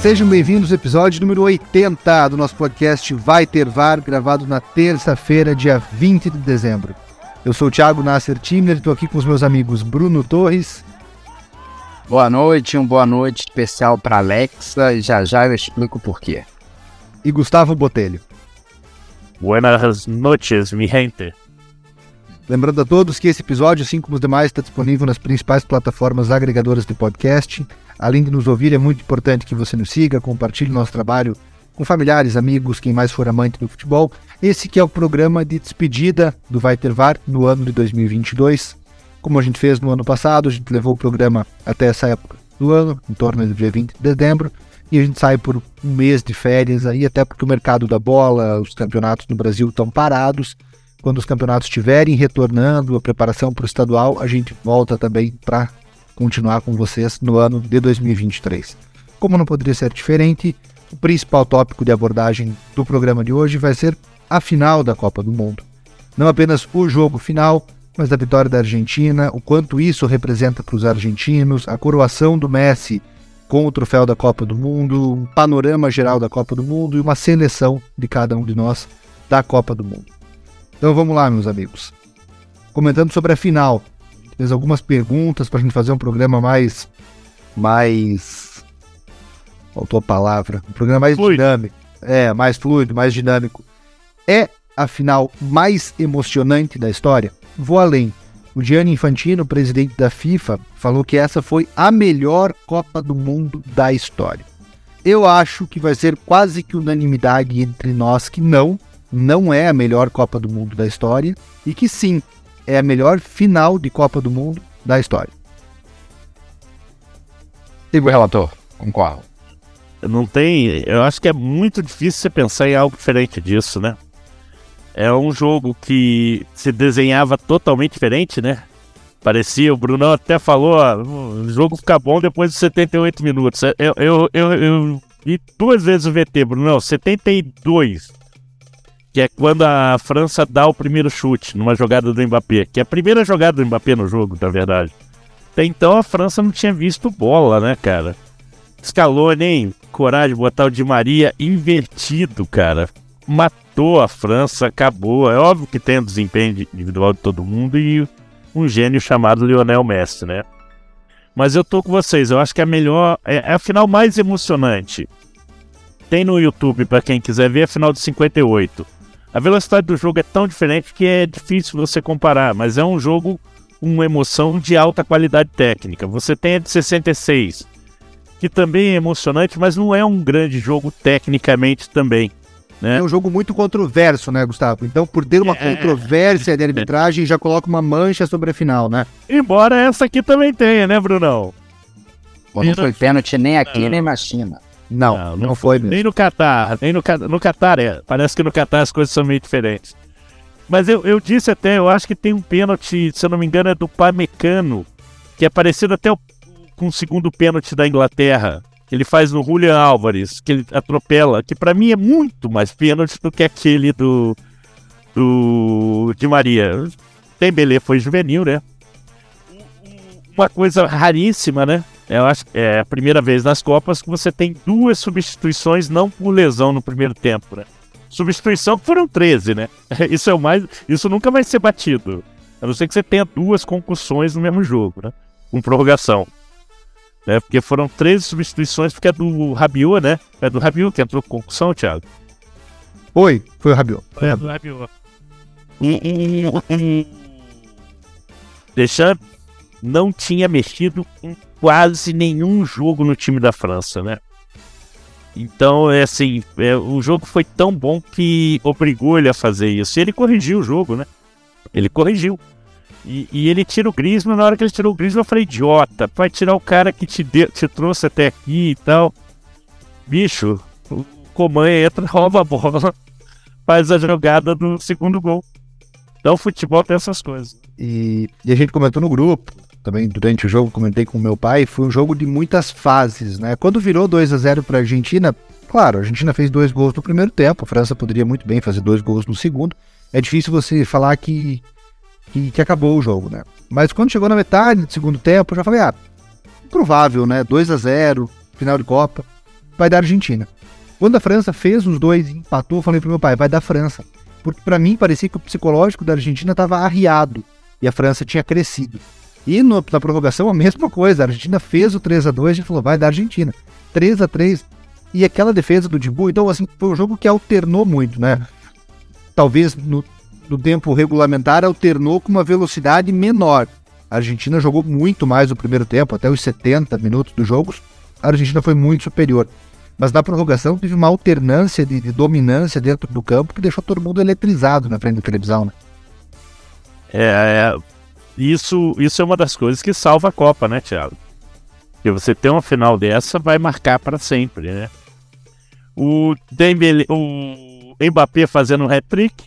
Sejam bem-vindos ao episódio número 80 do nosso podcast Vai Ter VAR, gravado na terça-feira, dia 20 de dezembro. Eu sou o Thiago Nasser Timner e estou aqui com os meus amigos Bruno Torres. Boa noite, um boa noite especial para Alexa e já já eu explico por quê. E Gustavo Botelho. Buenas noches, mi gente. Lembrando a todos que esse episódio, assim como os demais, está disponível nas principais plataformas agregadoras de podcast. Além de nos ouvir, é muito importante que você nos siga, compartilhe nosso trabalho com familiares, amigos, quem mais for amante do futebol. Esse que é o programa de despedida do Vai Ter VAR no ano de 2022. Como a gente fez no ano passado, a gente levou o programa até essa época do ano, em torno do dia 20 de dezembro, e a gente sai por um mês de férias aí, até porque o mercado da bola, os campeonatos no Brasil estão parados. Quando os campeonatos estiverem retornando, a preparação para o estadual, a gente volta também para continuar com vocês no ano de 2023. Como não poderia ser diferente, o principal tópico de abordagem do programa de hoje vai ser a final da Copa do Mundo. Não apenas o jogo final, mas a vitória da Argentina, o quanto isso representa para os argentinos, a coroação do Messi com o troféu da Copa do Mundo, um panorama geral da Copa do Mundo e uma seleção de cada um de nós da Copa do Mundo. Então vamos lá, meus amigos. Comentando sobre a final, fez algumas perguntas para a gente fazer um programa mais. mais. faltou a palavra. Um programa mais Fluido. dinâmico. É, mais fluido, mais dinâmico. É a final mais emocionante da história? Vou além. O Gianni Infantino, presidente da FIFA, falou que essa foi a melhor Copa do Mundo da história. Eu acho que vai ser quase que unanimidade entre nós que não, não é a melhor Copa do Mundo da história e que sim, é a melhor final de Copa do Mundo da história. Siga o relator, concordo. Não tem. Eu acho que é muito difícil você pensar em algo diferente disso, né? É um jogo que se desenhava totalmente diferente, né? Parecia, o Brunão até falou, ó, o jogo fica bom depois de 78 minutos. Eu, eu, eu, eu vi duas vezes o VT, Brunão, 72. Que é quando a França dá o primeiro chute numa jogada do Mbappé. Que é a primeira jogada do Mbappé no jogo, na verdade. Até então a França não tinha visto bola, né, cara? Scaloni, hein? Coragem botar o Di Maria invertido, cara. Matou a França, acabou. É óbvio que tem o desempenho individual de todo mundo e um gênio chamado Lionel Messi, né? Mas eu tô com vocês, eu acho que é a melhor, é, é a final mais emocionante. Tem no YouTube para quem quiser ver a final de 58. A velocidade do jogo é tão diferente que é difícil você comparar, mas é um jogo com uma emoção de alta qualidade técnica. Você tem a de 66, que também é emocionante, mas não é um grande jogo tecnicamente também. Né? É um jogo muito controverso, né, Gustavo? Então, por ter uma É. controvérsia de arbitragem, já coloca uma mancha sobre a final, né? Embora essa aqui também tenha, né, Brunão? Pô, não foi pênalti nem aqui nem na China. Não, não, foi mesmo. Nem no Catar, nem no, no Catar, é. Parece que no Catar as coisas são meio diferentes. Mas eu, eu disse até, eu acho que tem um pênalti, se eu não me engano, é do Pamecano, que é parecido até o- com o segundo pênalti da Inglaterra, que ele faz no Julian Álvares, que ele atropela, que pra mim é muito mais pênalti do que aquele do, do Di Maria. Dembélé foi juvenil, né? Uma coisa raríssima, né? Eu acho que é a primeira vez nas Copas que você tem duas substituições não por lesão no primeiro tempo, né? Substituição que foram 13, né? Isso é o mais. Isso nunca vai ser batido. A não ser que você tenha duas concussões no mesmo jogo, né? Com prorrogação. Né? Porque foram 13 substituições, porque é do Rabiot, né? É do Rabiot que entrou com concussão, Thiago. Foi, foi o Rabiot. É, do Rabiot. Deschamps não tinha mexido em quase nenhum jogo no time da França, né? Então, é assim, é, o jogo foi tão bom que obrigou ele a fazer isso. E ele corrigiu o jogo, né? Ele corrigiu. E, e, ele tira o Griezmann, na hora que ele tirou o Griezmann, eu falei, idiota, vai tirar o cara que te, de, te trouxe até aqui e tal. Bicho, o Coman entra, rouba a bola, faz a jogada do segundo gol. Então futebol tem essas coisas. E, e a gente comentou no grupo, também durante o jogo, comentei com meu pai, foi um jogo de muitas fases, né? Quando virou 2 a 0 para a Argentina, claro, a Argentina fez dois gols no primeiro tempo, a França poderia muito bem fazer dois gols no segundo. É difícil você falar que, que, que acabou o jogo, né? Mas quando chegou na metade do segundo tempo, eu já falei, ah, provável, né? 2 a 0 final de Copa, vai dar Argentina. Quando a França fez os dois e empatou, eu falei pro meu pai, vai dar França. Porque para mim parecia que o psicológico da Argentina estava arriado e a França tinha crescido. E no, na prorrogação a mesma coisa, a Argentina fez o 3 a 2 a gente falou, vai dar Argentina. 3 a 3 e aquela defesa do Dibu, então assim, foi um jogo que alternou muito, né? Talvez no, no tempo regulamentar alternou com uma velocidade menor. A Argentina jogou muito mais no primeiro tempo, até os 70 minutos dos jogos. A Argentina foi muito superior. Mas na prorrogação teve uma alternância de, de, dominância dentro do campo que deixou todo mundo eletrizado na frente da televisão, né? É, é, isso, isso é uma das coisas que salva a Copa, né, Thiago? Porque você ter uma final dessa vai marcar para sempre, né? O Dembele, o Mbappé fazendo um hat-trick.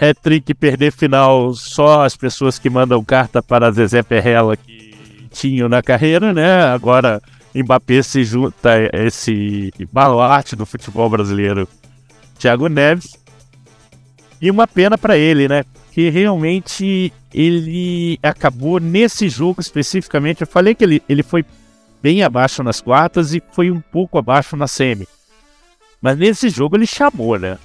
Hat-trick perder final só as pessoas que mandam carta para Zezé Perrella que tinham na carreira, né? Agora Mbappé se junta a esse baluarte do futebol brasileiro, Thiago Neves. E uma pena para ele, né? Que realmente ele acabou nesse jogo especificamente. Eu falei que ele, ele foi bem abaixo nas quartas e foi um pouco abaixo na semi. Mas nesse jogo ele chamou, né?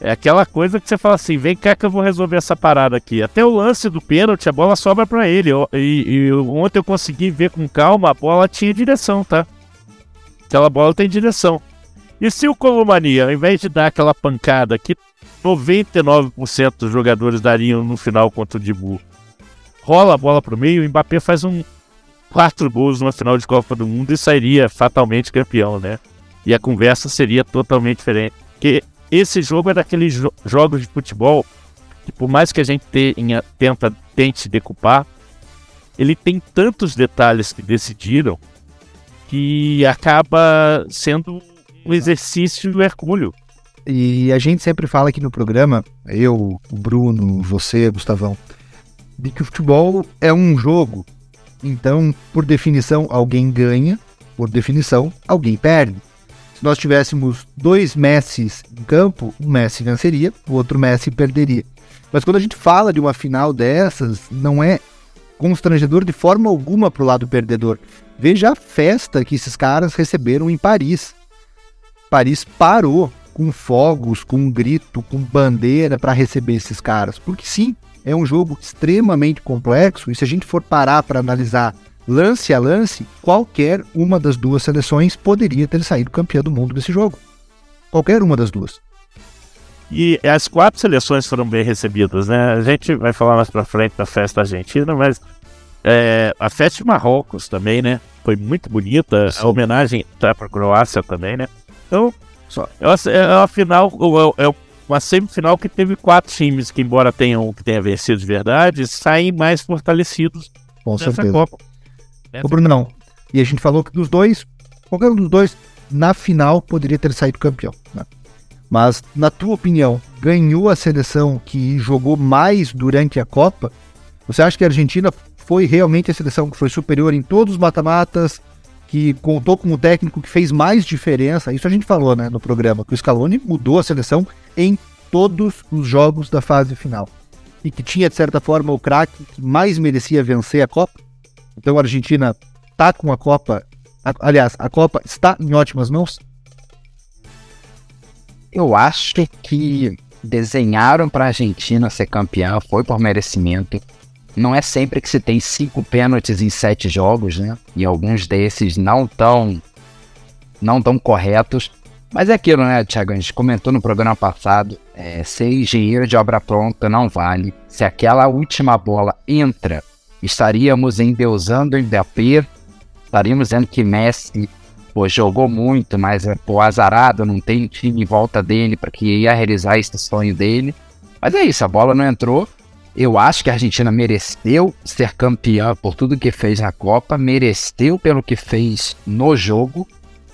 É aquela coisa que você fala assim: vem cá que eu vou resolver essa parada aqui. Até o lance do pênalti, a bola sobra para ele. E, e, ontem eu consegui ver com calma, a bola tinha direção, tá? Aquela bola tem direção. E se o Colomania, ao invés de dar aquela pancada que 99% dos jogadores dariam no final contra o Dibu, rola a bola pro meio, o Mbappé faz um quatro gols numa final de Copa do Mundo e sairia fatalmente campeão, né? E a conversa seria totalmente diferente. Porque esse jogo é daqueles jo jogos de futebol que, por mais que a gente tenha, tenta, tente decupar, ele tem tantos detalhes que decidiram que acaba sendo um exercício hercúleo. E a gente sempre fala aqui no programa, eu, o Bruno, você, Gustavão, de que o futebol é um jogo. Então, por definição, alguém ganha, por definição, alguém perde. Se nós tivéssemos dois Messis em campo, um Messi venceria, o outro Messi perderia. Mas quando a gente fala de uma final dessas, não é constrangedor de forma alguma para o lado perdedor. Veja a festa que esses caras receberam em Paris. Paris parou com fogos, com grito, com bandeira para receber esses caras. Porque sim, é um jogo extremamente complexo e se a gente for parar para analisar lance a lance, qualquer uma das duas seleções poderia ter saído campeã do mundo desse jogo. Qualquer uma das duas. E as quatro seleções foram bem recebidas, né? A gente vai falar mais pra frente da festa argentina, mas é, a festa de Marrocos também, né? Foi muito bonita. Sim. A homenagem tá pra Croácia também, né? Então, Só. é, uma, é uma final, é uma semifinal que teve quatro times que, embora tenham que tenha vencido de verdade, saem mais fortalecidos Com nessa certeza. Copa. O Bruno não. E a gente falou que dos dois, qualquer um dos dois, na final, poderia ter saído campeão. Né? Mas, na tua opinião, ganhou a seleção que jogou mais durante a Copa? Você acha que a Argentina foi realmente a seleção que foi superior em todos os mata-matas, que contou com o técnico que fez mais diferença? Isso a gente falou né, no programa, que o Scaloni mudou a seleção em todos os jogos da fase final. E que tinha, de certa forma, o craque que mais merecia vencer a Copa? Então a Argentina está com a Copa, aliás, a Copa está em ótimas mãos? Eu acho que desenharam para a Argentina ser campeã, foi por merecimento. Não é sempre que se tem cinco pênaltis em sete jogos, né? E alguns desses não tão, não tão corretos. Mas é aquilo, né, Thiago? A gente comentou no programa passado: é, ser engenheiro de obra pronta não vale. Se aquela última bola entra estaríamos endeusando o Mbappé, estaríamos dizendo que Messi pô, jogou muito, mas é pô, azarado, não tem time em volta dele para que ia realizar esse sonho dele. Mas é isso, a bola não entrou Eu acho que a Argentina mereceu ser campeã por tudo que fez na Copa, mereceu pelo que fez no jogo.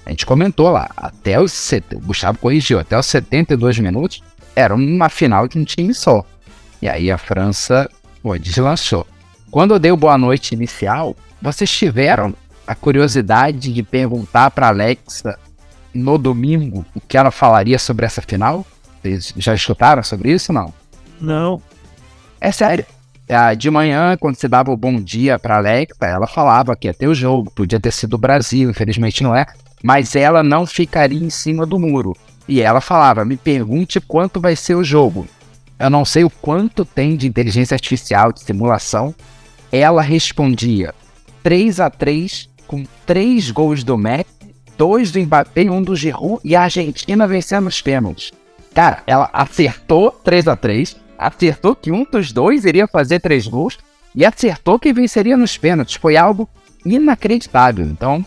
A gente comentou lá, até os. O Gustavo corrigiu, até os 72 minutos era uma final de um time só. E aí a França pô, deslanchou. Quando eu dei o boa noite inicial, vocês tiveram a curiosidade de perguntar para Alexa no domingo o que ela falaria sobre essa final? Vocês já escutaram sobre isso não? Não. É sério. Ah, de manhã, quando você dava o bom dia para Alexa, ela falava que ia ter o jogo, podia ter sido o Brasil, infelizmente não é, mas ela não ficaria em cima do muro. E ela falava: me pergunte quanto vai ser o jogo. Eu não sei o quanto tem de inteligência artificial, de simulação. Ela respondia 3 a 3 com 3 gols do Messi, 2 do Mbappé e um do Giroud e a Argentina vencendo os pênaltis. Cara, ela acertou 3 a 3 acertou que um dos dois iria fazer 3 gols e acertou que venceria nos pênaltis. Foi algo inacreditável. Então,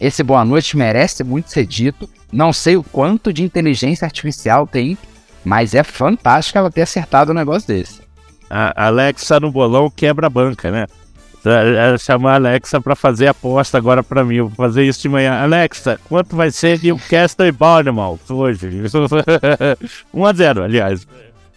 esse boa noite merece muito ser dito. Não sei o quanto de inteligência artificial tem mas é fantástico ela ter acertado um negócio desse. A Alexa no bolão quebra a banca, né? É chamar a Alexa para fazer aposta agora para mim. Eu vou fazer isso de manhã. Alexa, quanto vai ser Newcastle e Bournemouth hoje? 1x0, aliás.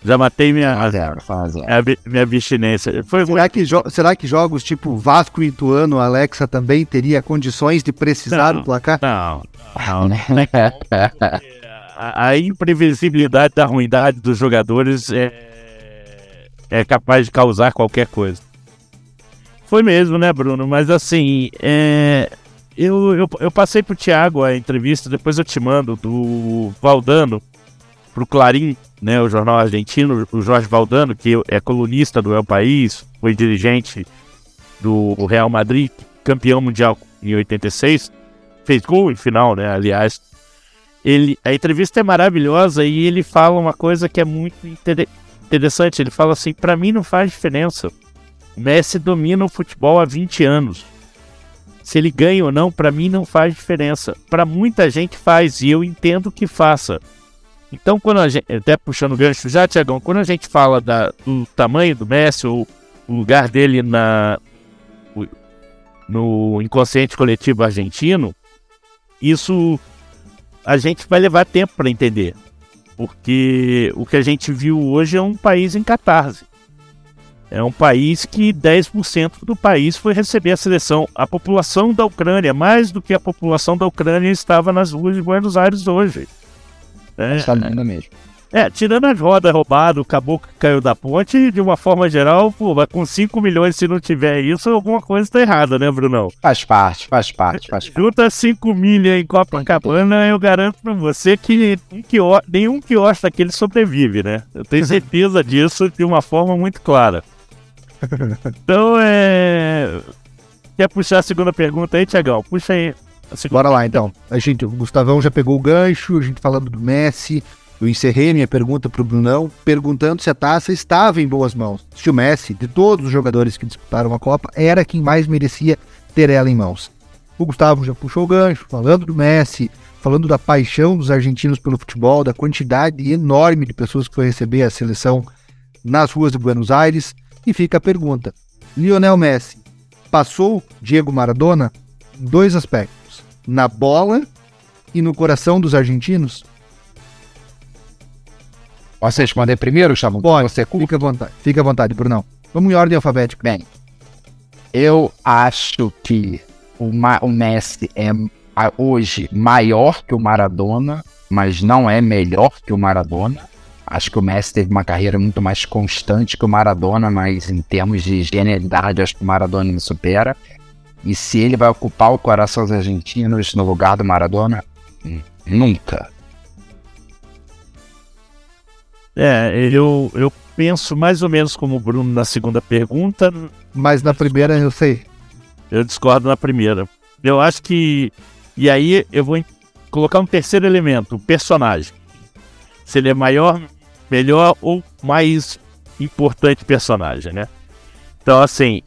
Já matei minha, minha, minha abstinência. Foi será, que será que jogos tipo Vasco e Ituano, Alexa também teria condições de precisar não, do placar? Não, não. não, não a, a, imprevisibilidade da ruindade dos jogadores é, é capaz de causar qualquer coisa. Foi mesmo, né, Bruno? Mas assim, é, eu, eu, eu passei pro Thiago a entrevista, depois eu te mando, do Valdano pro Clarim, né, o jornal argentino, o Jorge Valdano, que é colunista do El País, foi dirigente do Real Madrid, campeão mundial em 86, fez gol em final, né, aliás, ele, a entrevista é maravilhosa e ele fala uma coisa que é muito inter interessante. Ele fala assim: para mim não faz diferença. O Messi domina o futebol há 20 anos. Se ele ganha ou não, para mim não faz diferença. Para muita gente faz e eu entendo que faça. Então, quando a gente, até puxando o gancho já, Tiagão, quando a gente fala da, do tamanho do Messi ou o lugar dele na, no inconsciente coletivo argentino, isso a gente vai levar tempo para entender. Porque o que a gente viu hoje é um país em catarse. É um país que 10% do país foi receber a seleção. A população da Ucrânia, mais do que a população da Ucrânia, estava nas ruas de Buenos Aires hoje. É, Está mesmo. É, tirando as rodas roubadas, o caboclo que caiu da ponte, de uma forma geral, pô, mas com 5 milhões, se não tiver isso, alguma coisa tá errada, né, Brunão? Faz parte, faz parte, faz parte. Junta 5 milhas em Copacabana, eu garanto pra você que, um nenhum quiosque daquele sobrevive, né? Eu tenho certeza disso de uma forma muito clara. Então, é... Quer puxar a segunda pergunta aí, Tiagão? Puxa aí. Bora lá, então. A gente, o Gustavão já pegou o gancho, a gente falando do Messi, eu encerrei minha pergunta para o Brunão perguntando se a taça estava em boas mãos. Se o Messi, de todos os jogadores que disputaram a Copa, era quem mais merecia ter ela em mãos. O Gustavo já puxou o gancho, falando do Messi, falando da paixão dos argentinos pelo futebol, da quantidade enorme de pessoas que foi receber a seleção nas ruas de Buenos Aires. E fica a pergunta: Lionel Messi passou Diego Maradona dois aspectos, na bola e no coração dos argentinos? Posso responder primeiro, Gustavo? Pode, você fica à vontade. Fica à vontade, Brunão. Vamos em ordem alfabética. Bem, eu acho que o, Ma o Messi é hoje maior que o Maradona, mas não é melhor que o Maradona. Acho que o Messi teve uma carreira muito mais constante que o Maradona, mas em termos de genialidade, acho que o Maradona me supera. E se ele vai ocupar o coração dos argentinos no lugar do Maradona? Hum, nunca. É, eu, eu penso mais ou menos como o Bruno na segunda pergunta. Mas na primeira eu sei. Eu discordo na primeira. Eu acho que. E aí eu vou colocar um terceiro elemento, o personagem. Se ele é maior, melhor ou mais importante personagem, né? Então, assim,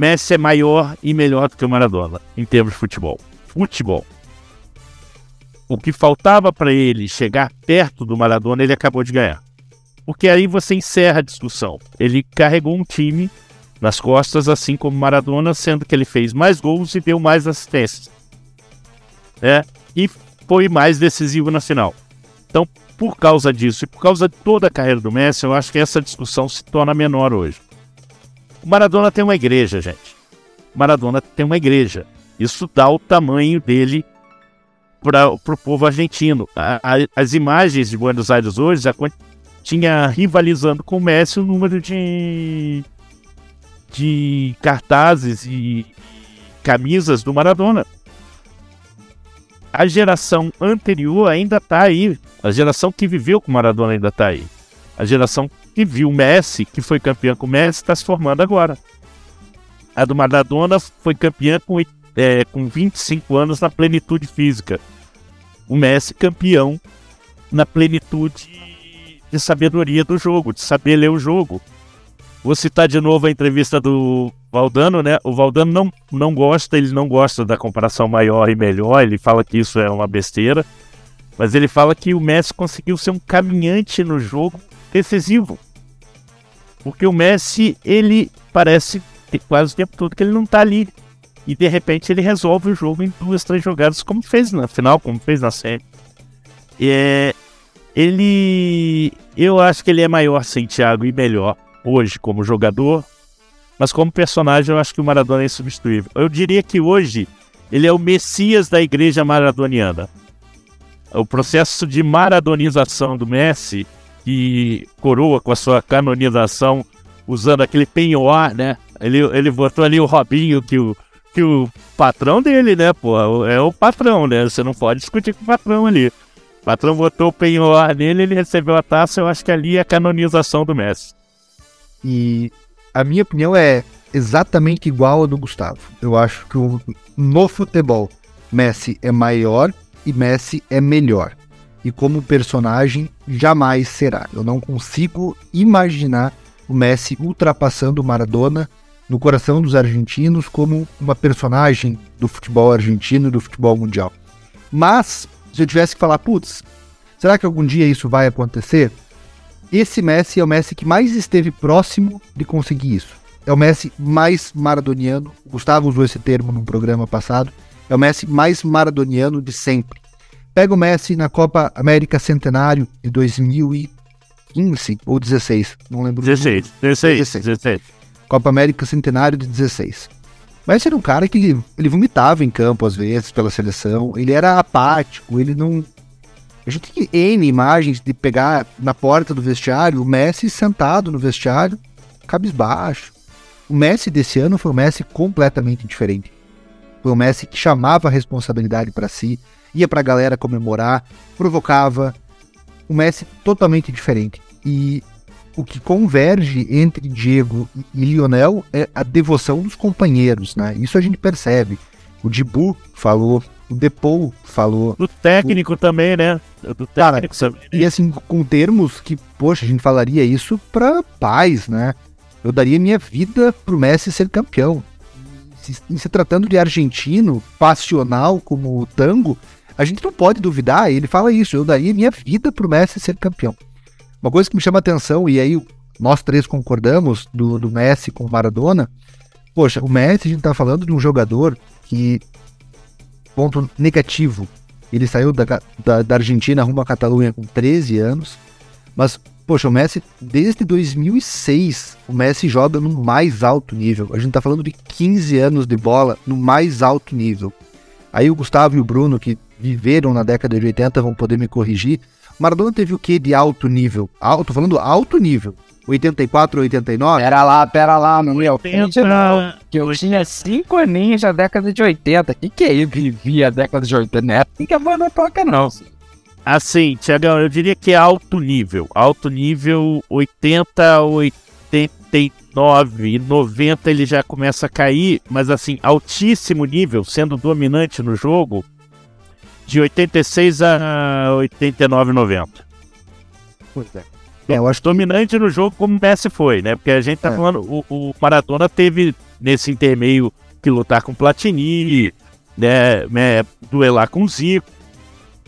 Messi é maior e melhor do que o Maradona em termos de futebol. Futebol. O que faltava para ele chegar perto do Maradona, ele acabou de ganhar. Porque aí você encerra a discussão. Ele carregou um time nas costas, assim como Maradona, sendo que ele fez mais gols e deu mais assistências. Né? E foi mais decisivo na final. Então, por causa disso e por causa de toda a carreira do Messi, eu acho que essa discussão se torna menor hoje. O Maradona tem uma igreja, gente. O Maradona tem uma igreja. Isso dá o tamanho dele para o povo argentino. A, a, as imagens de Buenos Aires hoje já tinha rivalizando com o Messi o número de, de cartazes e camisas do Maradona. A geração anterior ainda está aí. A geração que viveu com Maradona ainda está aí. A geração que viu Messi, que foi campeã com Messi, está se formando agora. A do Maradona foi campeã com, é, com 25 anos na plenitude física. O Messi campeão na plenitude de sabedoria do jogo, de saber ler o jogo. Vou citar de novo a entrevista do Valdano, né? O Valdano não, não gosta, ele não gosta da comparação maior e melhor, ele fala que isso é uma besteira, mas ele fala que o Messi conseguiu ser um caminhante no jogo decisivo. Porque o Messi, ele parece quase o tempo todo que ele não tá ali. E de repente ele resolve o jogo em duas, três jogadas, como fez na final, como fez na série. É, ele. Eu acho que ele é maior sem Thiago e melhor hoje como jogador, mas como personagem eu acho que o Maradona é insubstituível. Eu diria que hoje ele é o messias da igreja maradoniana. O processo de maradonização do Messi, que coroa com a sua canonização usando aquele penhoar, né? Ele, ele botou ali o Robinho, que o, que o patrão dele, né, pô? É o patrão, né? Você não pode discutir com o patrão ali. O patrão botou o penhoar nele, ele recebeu a taça, eu acho que ali é a canonização do Messi. E a minha opinião é exatamente igual a do Gustavo. Eu acho que o, no futebol, Messi é maior e Messi é melhor. E como personagem, jamais será. Eu não consigo imaginar o Messi ultrapassando o Maradona no coração dos argentinos como uma personagem do futebol argentino e do futebol mundial. Mas, se eu tivesse que falar, putz, será que algum dia isso vai acontecer? Esse Messi é o Messi que mais esteve próximo de conseguir isso. É o Messi mais maradoniano. O Gustavo usou esse termo num programa passado. É o Messi mais maradoniano de sempre. Pega o Messi na Copa América Centenário de 2015 ou 16, não lembro. 16, 16, 16. 16. Copa América Centenário de 16. Messi era um cara que ele vomitava em campo às vezes pela seleção, ele era apático, ele não a gente tem N imagens de pegar na porta do vestiário o Messi sentado no vestiário, cabisbaixo. O Messi desse ano foi um Messi completamente diferente. Foi um Messi que chamava a responsabilidade para si, ia para a galera comemorar, provocava. Um Messi totalmente diferente. E o que converge entre Diego e Lionel é a devoção dos companheiros, né? Isso a gente percebe. O Dibu falou, o Depou falou. Do técnico o... também, né? Do técnico Cara, E assim, com termos que, poxa, a gente falaria isso para paz, né? Eu daria minha vida pro Messi ser campeão. Se, se tratando de argentino, passional como o tango, a gente não pode duvidar, ele fala isso, eu daria minha vida pro Messi ser campeão. Uma coisa que me chama atenção, e aí nós três concordamos, do, do Messi com o Maradona, poxa, o Messi, a gente tá falando de um jogador que ponto negativo. Ele saiu da, da, da Argentina rumo à Catalunha com 13 anos. Mas, poxa, o Messi, desde 2006, o Messi joga no mais alto nível. A gente tá falando de 15 anos de bola no mais alto nível. Aí o Gustavo e o Bruno, que viveram na década de 80, vão poder me corrigir. Maradona teve o que de alto nível? Alto, falando alto nível. 84, 89? Pera lá, pera lá, não ia ofende não. Que eu tinha 5 aninhos da década de 80. Que que é eu vivia a década de 80? Não é assim que a banda toca não. Assim, Tiagão, eu diria que é alto nível. Alto nível 80, 89, 90 ele já começa a cair, mas assim, altíssimo nível, sendo dominante no jogo, de 86 a 89, 90. Pois é. É, eu acho dominante no jogo como o Messi foi, né? Porque a gente tá é. falando, o, o, Maradona teve nesse intermeio que lutar com Platini, né, né duelar com Zico.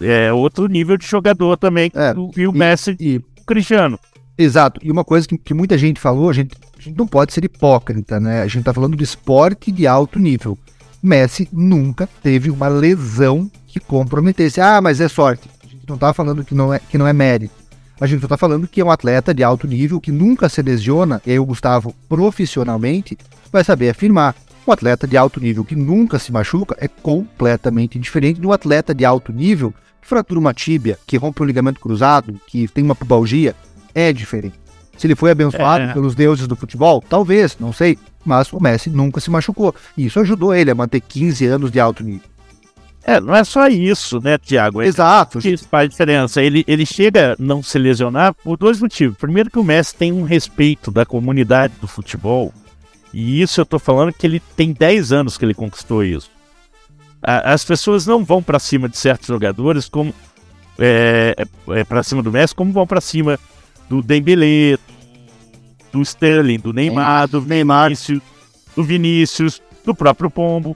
É outro nível de jogador também, é, e o Messi e, o Cristiano. Exato. E uma coisa que, que muita gente falou, a gente, a gente não pode ser hipócrita, né? A gente tá falando de esporte de alto nível. Messi nunca teve uma lesão que comprometesse. Ah, mas é sorte. A gente não tá falando que não é, que não é mérito. A gente só tá falando que é um atleta de alto nível que nunca se lesiona, e aí o Gustavo, profissionalmente, vai saber afirmar. Um atleta de alto nível que nunca se machuca é completamente diferente de um atleta de alto nível que fratura uma tíbia, que rompe um ligamento cruzado, que tem uma pubalgia. É diferente. Se ele foi abençoado É. pelos deuses do futebol, talvez, não sei. Mas o Messi nunca se machucou. E isso ajudou ele a manter 15 anos de alto nível. É, não é só isso, né, Thiago? É Exato. que isso faz diferença. Ele, ele chega a não se lesionar por dois motivos. Primeiro que o Messi tem um respeito da comunidade do futebol. E isso eu tô falando que ele tem 10 anos que ele conquistou isso. A- as pessoas não vão pra cima de certos jogadores como é, é, para cima do Messi, como vão pra cima do Dembélé, do Sterling, do Neymar, do Vinícius, do Vinícius, do próprio Pombo.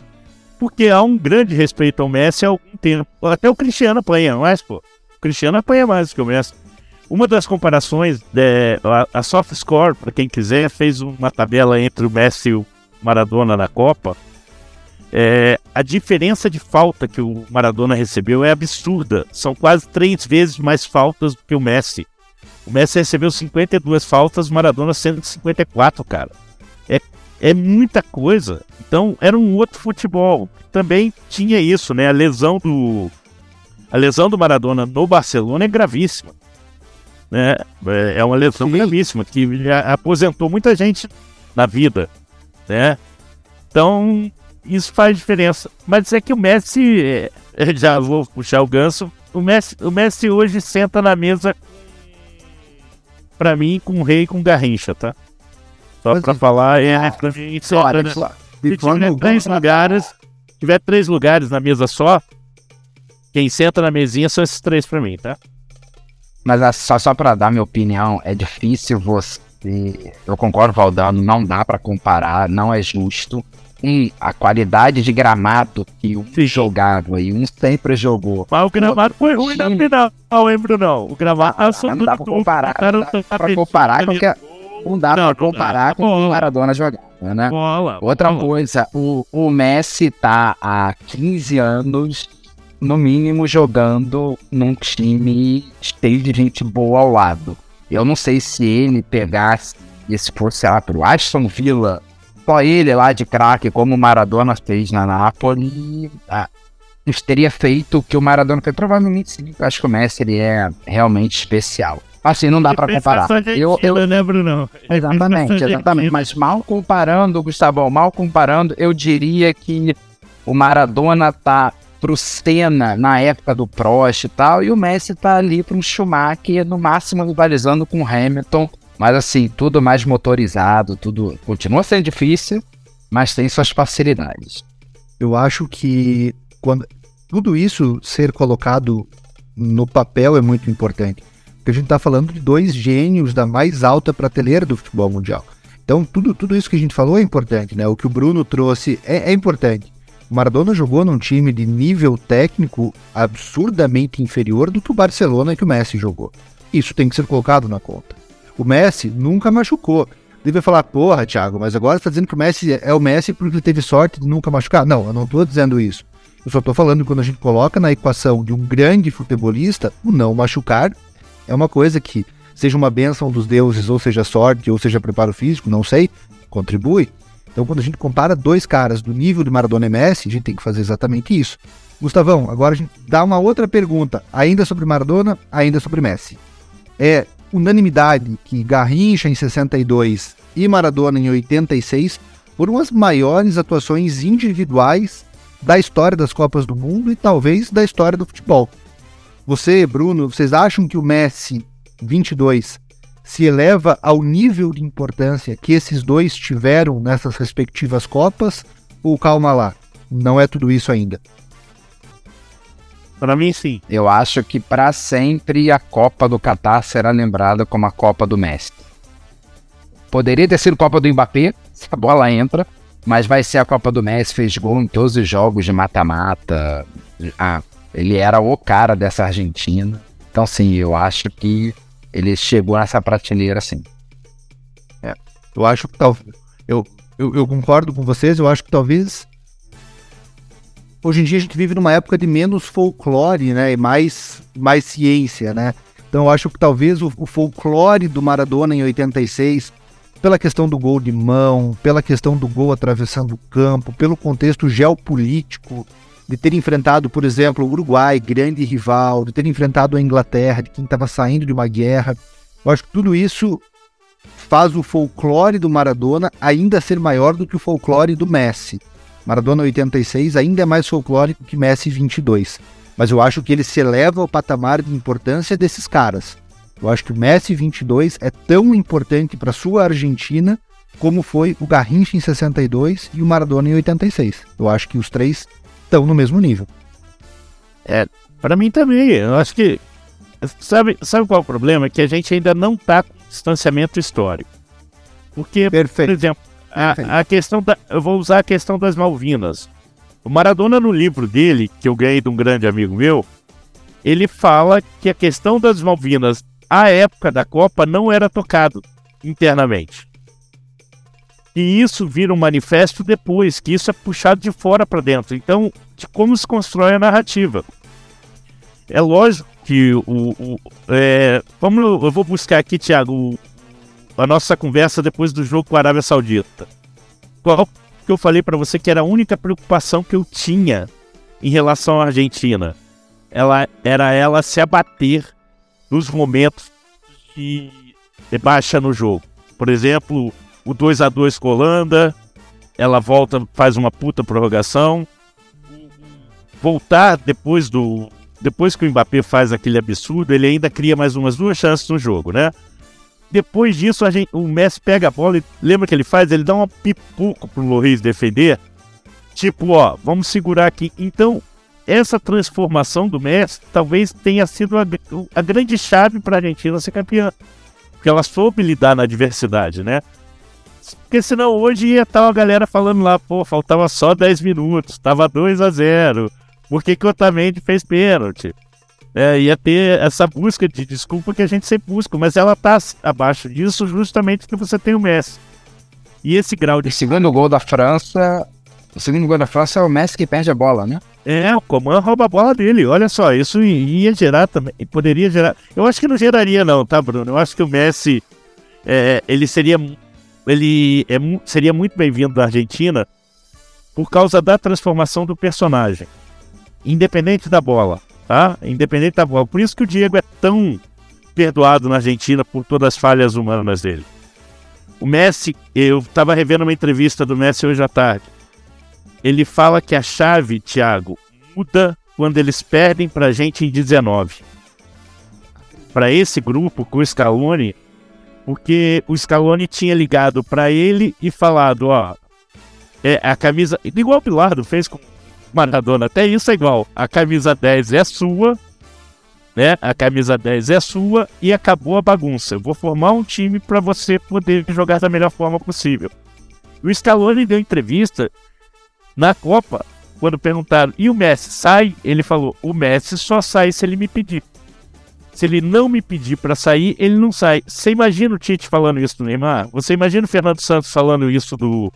Porque há um grande respeito ao Messi há algum tempo. Até o Cristiano apanha mais, pô. O Cristiano apanha mais que o Messi. Uma das comparações, é, a, a Soft Score, para quem quiser, fez uma tabela entre o Messi e o Maradona na Copa. É, a diferença de falta que o Maradona recebeu é absurda. São quase três vezes mais faltas do que o Messi. O Messi recebeu 52 faltas, Maradona 154, cara. É, é muita coisa. Então era um outro futebol. Também tinha isso, né? A lesão do. A lesão do Maradona no Barcelona é gravíssima. Né? É é uma lesão Sim. gravíssima que aposentou muita gente na vida. Né? Então, isso faz diferença. Mas é que o Messi, é, já vou puxar o ganso, o Messi, o Messi hoje senta na mesa, pra mim, com o rei e com Garrincha, tá? Só Mas- pra falar, é, pra mim, só, Olha, né? Se tiver três lugares, tiver três lugares na mesa só, quem senta na mesinha são esses três pra mim, tá? Mas ah, só, só para dar minha opinião, é difícil você. Eu concordo, Valdano, não dá para comparar, não é justo. Um, a qualidade de gramado que um Sim. jogava e um sempre jogou. Mas o gramado foi ruim na final, não, hein, Brunão? O gramado Ah, não dá pra comparar, não dá pra tapete, comparar com ali, que- Não dá Não, pra comparar com o. Maradona jogava, né? Bola, Outra bola. coisa, o, o Messi tá há 15 anos, no mínimo, jogando num time cheio de gente boa ao lado. Eu não sei se ele pegasse, e se fosse, sei lá, pro Aston Villa, só ele lá de craque, como o Maradona fez na Napoli, ah, isso teria feito o que o Maradona fez. Provavelmente sim, eu acho que o Messi ele é realmente especial. Assim, não dá fez comparar. Eu, eu, Argentina, né? Ele Exatamente, exatamente. Mas mal comparando, Gustavão, mal comparando, eu diria que o Maradona tá pro Senna na época do Prost e tal, e o Messi tá ali pro Schumacher, no máximo rivalizando com o Hamilton. Mas assim, tudo mais motorizado, tudo continua sendo difícil, mas tem suas facilidades. Eu acho que quando tudo isso ser colocado no papel é muito importante. Porque a gente está falando de dois gênios da mais alta prateleira do futebol mundial. Então, tudo, tudo isso que a gente falou é importante, né? O que o Bruno trouxe é, é importante. O Maradona jogou num time de nível técnico absurdamente inferior do que o Barcelona que o Messi jogou. Isso tem que ser colocado na conta. O Messi nunca machucou. Deve falar, porra, Thiago, mas agora você tá dizendo que o Messi é o Messi porque ele teve sorte de nunca machucar. Não, eu não tô dizendo isso. Eu só tô falando que quando a gente coloca na equação de um grande futebolista, o não machucar é uma coisa que, seja uma bênção dos deuses, ou seja sorte, ou seja preparo físico, não sei, contribui. Então, quando a gente compara dois caras do nível de Maradona e Messi, a gente tem que fazer exatamente isso. Gustavão, agora a gente dá uma outra pergunta, ainda sobre Maradona, ainda sobre Messi. É unanimidade que Garrincha em 62 e Maradona em 86 foram as maiores atuações individuais da história das Copas do Mundo e talvez da história do futebol. Você, Bruno, vocês acham que o Messi 22 se eleva ao nível de importância que esses dois tiveram nessas respectivas Copas? Ou calma lá, não é tudo isso ainda? Pra mim, sim. Eu acho que para sempre a Copa do Catar será lembrada como a Copa do Messi. Poderia ter sido Copa do Mbappé, se a bola entra, mas vai ser a Copa do Messi, fez gol em todos os jogos de mata-mata. Ah, ele era o cara dessa Argentina. Então, sim, eu acho que ele chegou nessa prateleira assim. Eu acho que talvez. Eu, eu, eu concordo com vocês, eu acho que talvez. Hoje em dia a gente vive numa época de menos folclore, né? E mais, mais ciência, né? Então eu acho que talvez o, o folclore do Maradona em 86, pela questão do gol de mão, pela questão do gol atravessando o campo, pelo contexto geopolítico, de ter enfrentado, por exemplo, o Uruguai, grande rival, de ter enfrentado a Inglaterra, de quem estava saindo de uma guerra. Eu acho que tudo isso faz o folclore do Maradona ainda ser maior do que o folclore do Messi. Maradona 86 ainda é mais folclórico que Messi 22. Mas eu acho que ele se eleva ao patamar de importância desses caras. Eu acho que o Messi 22 é tão importante para sua Argentina como foi o Garrincha em 62 e o Maradona em 86. Eu acho que os três estão no mesmo nível. É, para mim também. Eu acho que. Sabe, sabe qual é o problema? Que a gente ainda não tá com distanciamento histórico. Porque, Perfeito. por exemplo, a, a questão da. Eu vou usar a questão das Malvinas. O Maradona, no livro dele, que eu ganhei de um grande amigo meu, ele fala que a questão das Malvinas, à época da Copa, não era tocado internamente. E isso vira um manifesto depois, que isso é puxado de fora para dentro. Então, de como se constrói a narrativa. É lógico que o. o é, vamos, eu vou buscar aqui, Thiago, o- a nossa conversa depois do jogo com a Arábia Saudita. Qual que eu falei para você que era a única preocupação que eu tinha em relação à Argentina? Ela era ela se abater nos momentos de baixa no jogo. Por exemplo, o 2 a 2 com a Holanda, ela volta, faz uma puta prorrogação. Voltar depois do depois que o Mbappé faz aquele absurdo, ele ainda cria mais umas duas chances no jogo, né? Depois disso, a gente, o Messi pega a bola e lembra que ele faz? Ele dá um pipoco pro Loris defender. Tipo, ó, vamos segurar aqui. Então, essa transformação do Messi talvez tenha sido a, a grande chave para a Argentina ser campeã. Porque ela soube lidar na adversidade, né? Porque senão hoje ia estar a galera falando lá, pô, faltava só 10 minutos, tava 2 a 0 por que, que o Otamendi fez pênalti? É, ia ter essa busca de desculpa que a gente sempre busca, mas ela tá abaixo disso justamente porque você tem o Messi. E esse grau de. O segundo gol da França. O segundo gol da França é o Messi que perde a bola, né? É, o Coman rouba a bola dele. Olha só, isso ia gerar também. Poderia gerar. Eu acho que não geraria, não, tá, Bruno? Eu acho que o Messi. É, ele seria. Ele é, seria muito bem-vindo da Argentina por causa da transformação do personagem. Independente da bola, tá? Independente da bola. Por isso que o Diego é tão perdoado na Argentina por todas as falhas humanas dele. O Messi, eu estava revendo uma entrevista do Messi hoje à tarde. Ele fala que a chave, Thiago, muda quando eles perdem pra gente em 19. Para esse grupo com o Scaloni, porque o Scaloni tinha ligado para ele e falado, ó, é a camisa, igual o Bilardo fez com Maradona, até isso é igual. A camisa 10 é sua, né? A camisa 10 é sua e acabou a bagunça. Eu vou formar um time para você poder jogar da melhor forma possível. O Scaloni deu entrevista na Copa, quando perguntaram, e o Messi sai? Ele falou, o Messi só sai se ele me pedir. Se ele não me pedir para sair, ele não sai. Você imagina o Tite falando isso do Neymar? Você imagina o Fernando Santos falando isso do,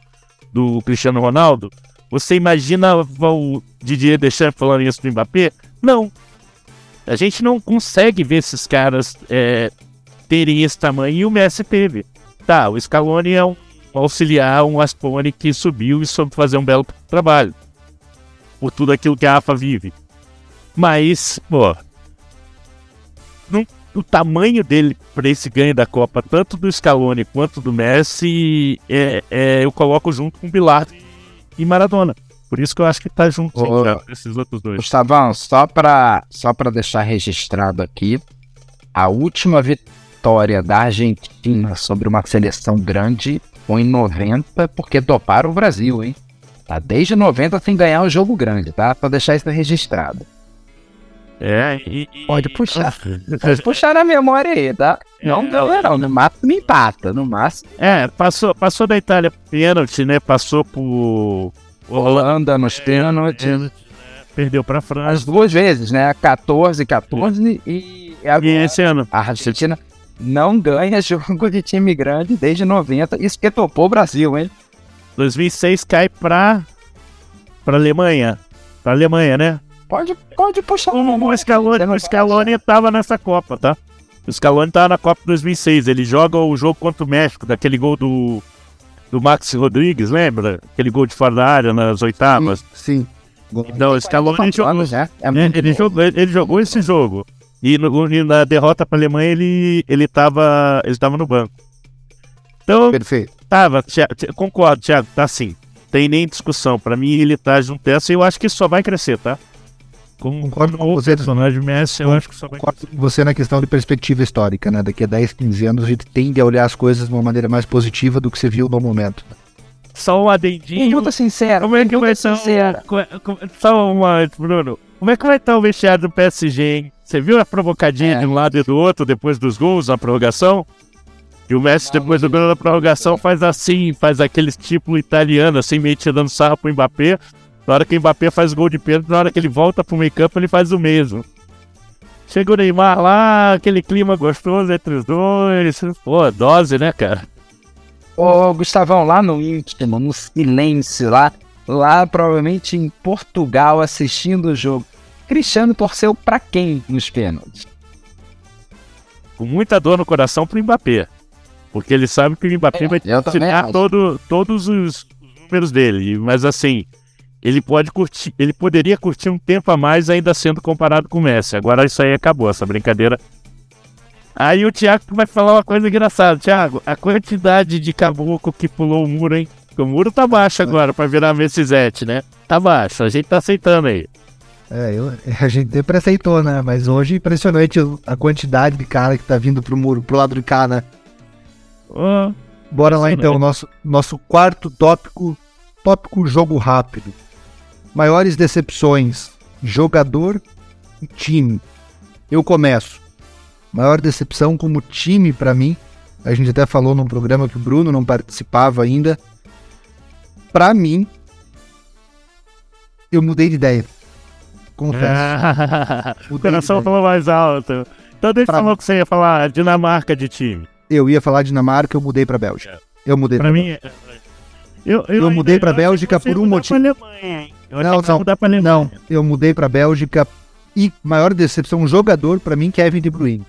do Cristiano Ronaldo? Você imagina o Didier Deschamps falando isso do Mbappé? Não. A gente não consegue ver esses caras é, terem esse tamanho e o Messi teve. Tá, o Scaloni é um auxiliar, um Aspone que subiu e soube fazer um belo trabalho. Por tudo aquilo que a AFA vive. Mas, pô, não- o tamanho dele para esse ganho da Copa, tanto do Scaloni quanto do Messi, é, é, eu coloco junto com Bilardo e Maradona. Por isso que eu acho que tá junto Ô, cara, esses outros dois. Gustavão, só para só pra deixar registrado aqui, a última vitória da Argentina sobre uma seleção grande foi em 90, porque doparam o Brasil, hein? Tá desde 90 sem ganhar o jogo grande, tá? Pra deixar isso registrado. É, e, e- Pode puxar. Pode puxar na memória aí, tá? Não, não, não. No máximo empata, no máximo. É, passou, passou da Itália pênalti, né? Passou por Holanda, nos pênaltis. né? perdeu pra As França. duas vezes, né? 14, 14 e E agora esse ano? a Argentina. não ganha jogo de time grande desde 90. Isso que topou o Brasil, hein? 2006 cai pra, pra Alemanha. Pra Alemanha, né? Pode, pode puxar. O, o, Scaloni, o Scaloni tava nessa Copa, tá? O Scaloni tava na Copa 2006. Ele joga o jogo contra o México, daquele gol do, do Max Rodrigues, lembra? Aquele gol de fora da área nas oitavas. Sim. Então, o Scaloni jogou. É É, muito ele, jogou, ele jogou esse jogo. E, no- e na derrota para a Alemanha ele, ele, tava, ele tava no banco. Então, Perfeito. tava, concordo, Thiago, tá assim. Tem nem discussão. Para mim, ele tá junto dessa e eu acho que isso só vai crescer, tá? Com, Concordo com o você. personagem Messi, eu acho que só vai Concordo com você na questão de perspectiva histórica, né? Daqui a 10, 15 anos a gente tende a olhar as coisas de uma maneira mais positiva do que você viu no momento. Só um adendinho. Pergunta sincera. Como é que vai sincera. Só uma, Bruno. Como é que vai estar o vestiário do PSG, hein? Você viu a provocadinha É. de um lado e do outro depois dos gols na prorrogação? E o Messi, depois do gol da prorrogação, faz assim, faz aquele tipo italiano, assim, meio tirando sarro pro Mbappé. Na hora que o Mbappé faz gol de pênalti, na hora que ele volta pro meio campo, ele faz o mesmo. Chega o Neymar lá, aquele clima gostoso entre os dois. Pô, dose, né, cara? Ô, Gustavão, lá no íntimo, no silêncio, lá, lá provavelmente em Portugal, assistindo o jogo. Cristiano torceu pra quem nos pênaltis? com muita dor no coração pro Mbappé. Porque ele sabe que o Mbappé É, vai tirar todo, todos os números dele. Mas assim, ele pode curtir, ele poderia curtir um tempo a mais ainda sendo comparado com o Messi. Agora isso aí acabou, essa brincadeira. Aí o Thiago vai falar uma coisa engraçada. Thiago, a quantidade de caboclo que pulou o muro, hein? Porque o muro tá baixo agora pra virar Messizete, né? Tá baixo, a gente tá aceitando aí. É, eu- a gente sempre aceitou, né? Mas hoje é impressionante a quantidade de cara que tá vindo pro muro, pro lado de cá, né? Ó, Bora lá então, nosso, nosso quarto tópico, tópico jogo rápido. Maiores decepções, jogador e time. Eu começo. Maior decepção como time pra mim, a gente até falou num programa que o Bruno não participava ainda. Pra mim, eu mudei de ideia. Confesso. o coração falou mais alto. Então deixa eu Pra- falar o que você ia falar, Dinamarca de time. Eu ia falar Dinamarca, eu mudei pra Bélgica. Eu mudei Pra mim, é- eu, Eu mudei pra eu Bélgica por um motivo. pra Alemanha, hein? Eu Não, não. mudar pra Alemanha. Não, eu mudei pra Bélgica e maior decepção jogador pra mim Kevin De Bruyne.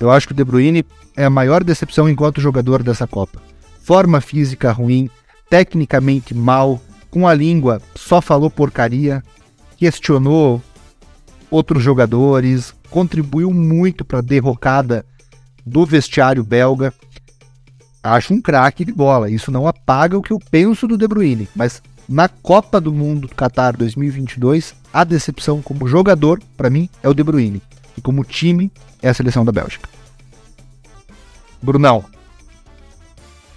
Eu acho que o De Bruyne é a maior decepção enquanto jogador dessa Copa. Forma física ruim, tecnicamente mal, com a língua só falou porcaria, questionou outros jogadores, contribuiu muito pra derrocada do vestiário belga. Acho um craque de bola. Isso não apaga o que eu penso do De Bruyne, mas na Copa do Mundo Qatar 2022, a decepção como jogador, pra mim, é o De Bruyne. E como time, é a seleção da Bélgica. Brunão,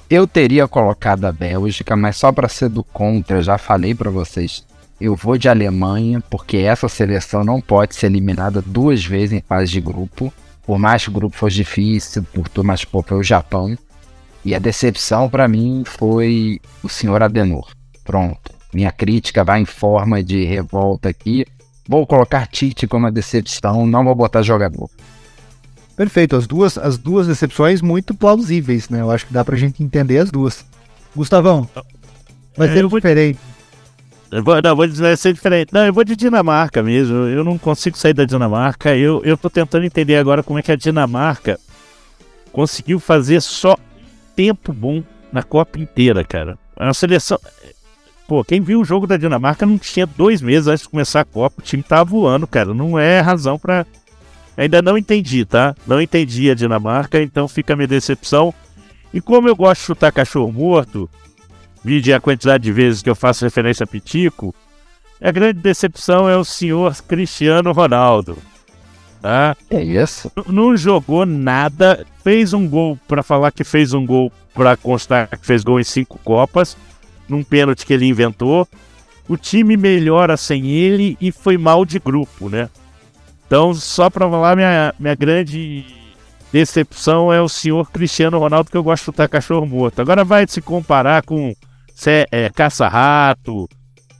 Eu teria colocado a Bélgica, mas só para ser do contra, eu já falei para vocês. Eu vou de Alemanha, porque essa seleção não pode ser eliminada duas vezes em fase de grupo. Por mais que o grupo fosse difícil, por tudo, mas pô, foi o Japão. E a decepção para mim foi o senhor Adenor. Pronto. Minha crítica vai em forma de revolta aqui. Vou colocar Tite como a decepção, não vou botar jogador. perfeito. As duas, as duas decepções muito plausíveis, né? Eu acho que dá pra gente entender as duas. Gustavão, vai ser eu vou- diferente. Eu vou, não, vou dizer ser diferente. Não, eu vou de Dinamarca mesmo. Eu não consigo sair da Dinamarca. Eu, eu tô tentando entender agora como é que a Dinamarca conseguiu fazer só tempo bom na Copa inteira, cara. É uma seleção. Pô, quem viu o jogo da Dinamarca não tinha dois meses antes de começar a Copa. O time tava voando, cara. Não é razão pra. Ainda não entendi, tá? Não entendi a Dinamarca, então fica a minha decepção. E como eu gosto de chutar cachorro morto, vide a quantidade de vezes que eu faço referência a Pitico, a grande decepção é o senhor Cristiano Ronaldo. Tá? É isso? N- Não jogou nada, fez um gol pra falar que fez um gol pra constar que fez gol em cinco Copas, num pênalti que ele inventou. O time melhora sem ele e foi mal de grupo, né? Então, só pra falar, minha, minha grande decepção é o senhor Cristiano Ronaldo, que eu gosto de chutar cachorro morto. Agora vai se comparar com Cé- é, Caça-Rato,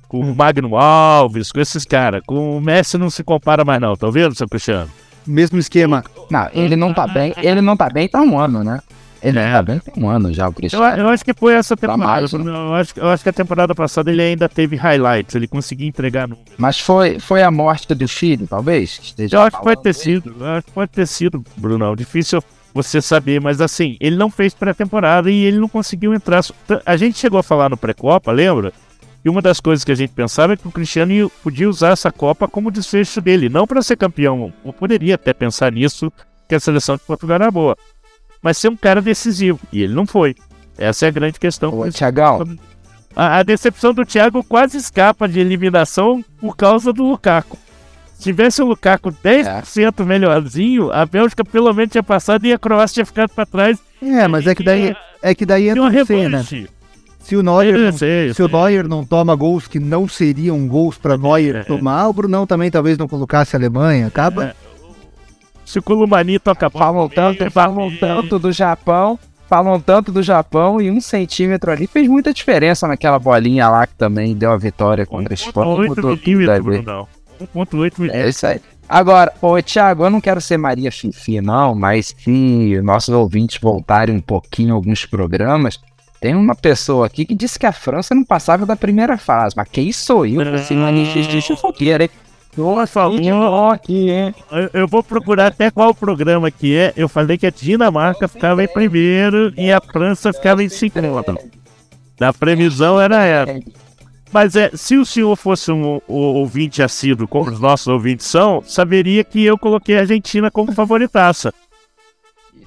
com o Magno Alves, com esses caras. Com o Messi não se compara mais não, tá vendo, seu Cristiano? Mesmo esquema. Não, ele não tá bem, ele não tá bem tá um ano, né? Ele É. tá bem tem um ano já, o Eu, Cristiano. eu acho que foi essa Pra temporada. mais, né? eu, acho, eu acho que a temporada passada ele ainda teve highlights, ele conseguiu entregar. Mas foi, foi a morte do filho, talvez? que Eu acho que pode ter aí? sido, eu acho que pode ter sido, Brunão. Difícil você saber, mas assim, ele não fez pré-temporada e ele não conseguiu entrar. A gente chegou a falar no pré-copa, lembra? E uma das coisas que a gente pensava é que o Cristiano ia- podia usar essa Copa como desfecho dele, não para ser campeão. Eu poderia até pensar nisso, que a seleção de Portugal era boa. Mas ser um cara decisivo. E ele não foi. Essa é a grande questão. Ô, Tiagão, A, a decepção do Thiago quase escapa de eliminação por causa do Lukaku. Se tivesse o Lukaku 10% melhorzinho, a Bélgica pelo menos tinha passado e a Croácia tinha ficado para trás. É, mas é que daí, é que daí Tinha uma entra você, né? revanche. Se o Neuer, Eu não, sei, se o. Neuer não toma gols que não seriam gols para Neuer É. tomar, o Brunão também talvez não colocasse a Alemanha. Acaba. Se o Columani toca a bola falam meio, tanto, falam tanto do Japão, falam tanto do Japão e um centímetro ali fez muita diferença naquela bolinha lá que também deu a vitória contra a Espanha. 1.8 mudou tudo milímetros, ali. Brunão. 1.8 milímetros. É isso aí. Agora, ô Thiago, eu não quero ser Maria Fifi, não, mas se nossos ouvintes voltarem um pouquinho alguns programas, tem uma pessoa aqui que disse que a França não passava da primeira fase. Mas quem sou eu pra ser Maria Fifi fogueira, hein? Nossa, aqui, hein? Eu, eu vou procurar até qual programa que é. Eu falei que a Dinamarca ficava em primeiro e a França ficava em segundo. Na previsão era essa. Mas é, se o senhor fosse um, o- ouvinte assíduo, como os nossos ouvintes são, saberia que eu coloquei a Argentina como favoritaça.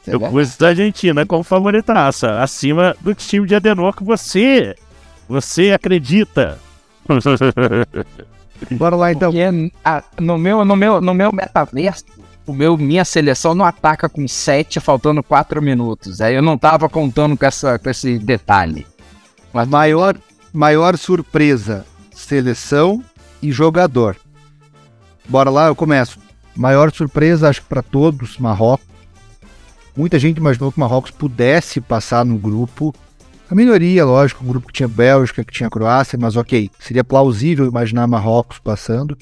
É Eu pus a Argentina como favoritaça, acima do time de Adenor que você, você acredita. Bora lá então. Porque a- no, meu, no, meu, no meu metaverso, o meu, minha seleção não ataca com 7, faltando 4 minutos. Aí eu não tava contando com, essa, com esse detalhe. Mas Maior, maior surpresa: seleção e jogador. Bora lá, eu começo. Maior surpresa, acho que para todos, Marrocos. Muita gente imaginou que Marrocos pudesse passar no grupo. A minoria, lógico, um grupo que tinha Bélgica, que tinha Croácia, mas ok, seria plausível imaginar Marrocos passando.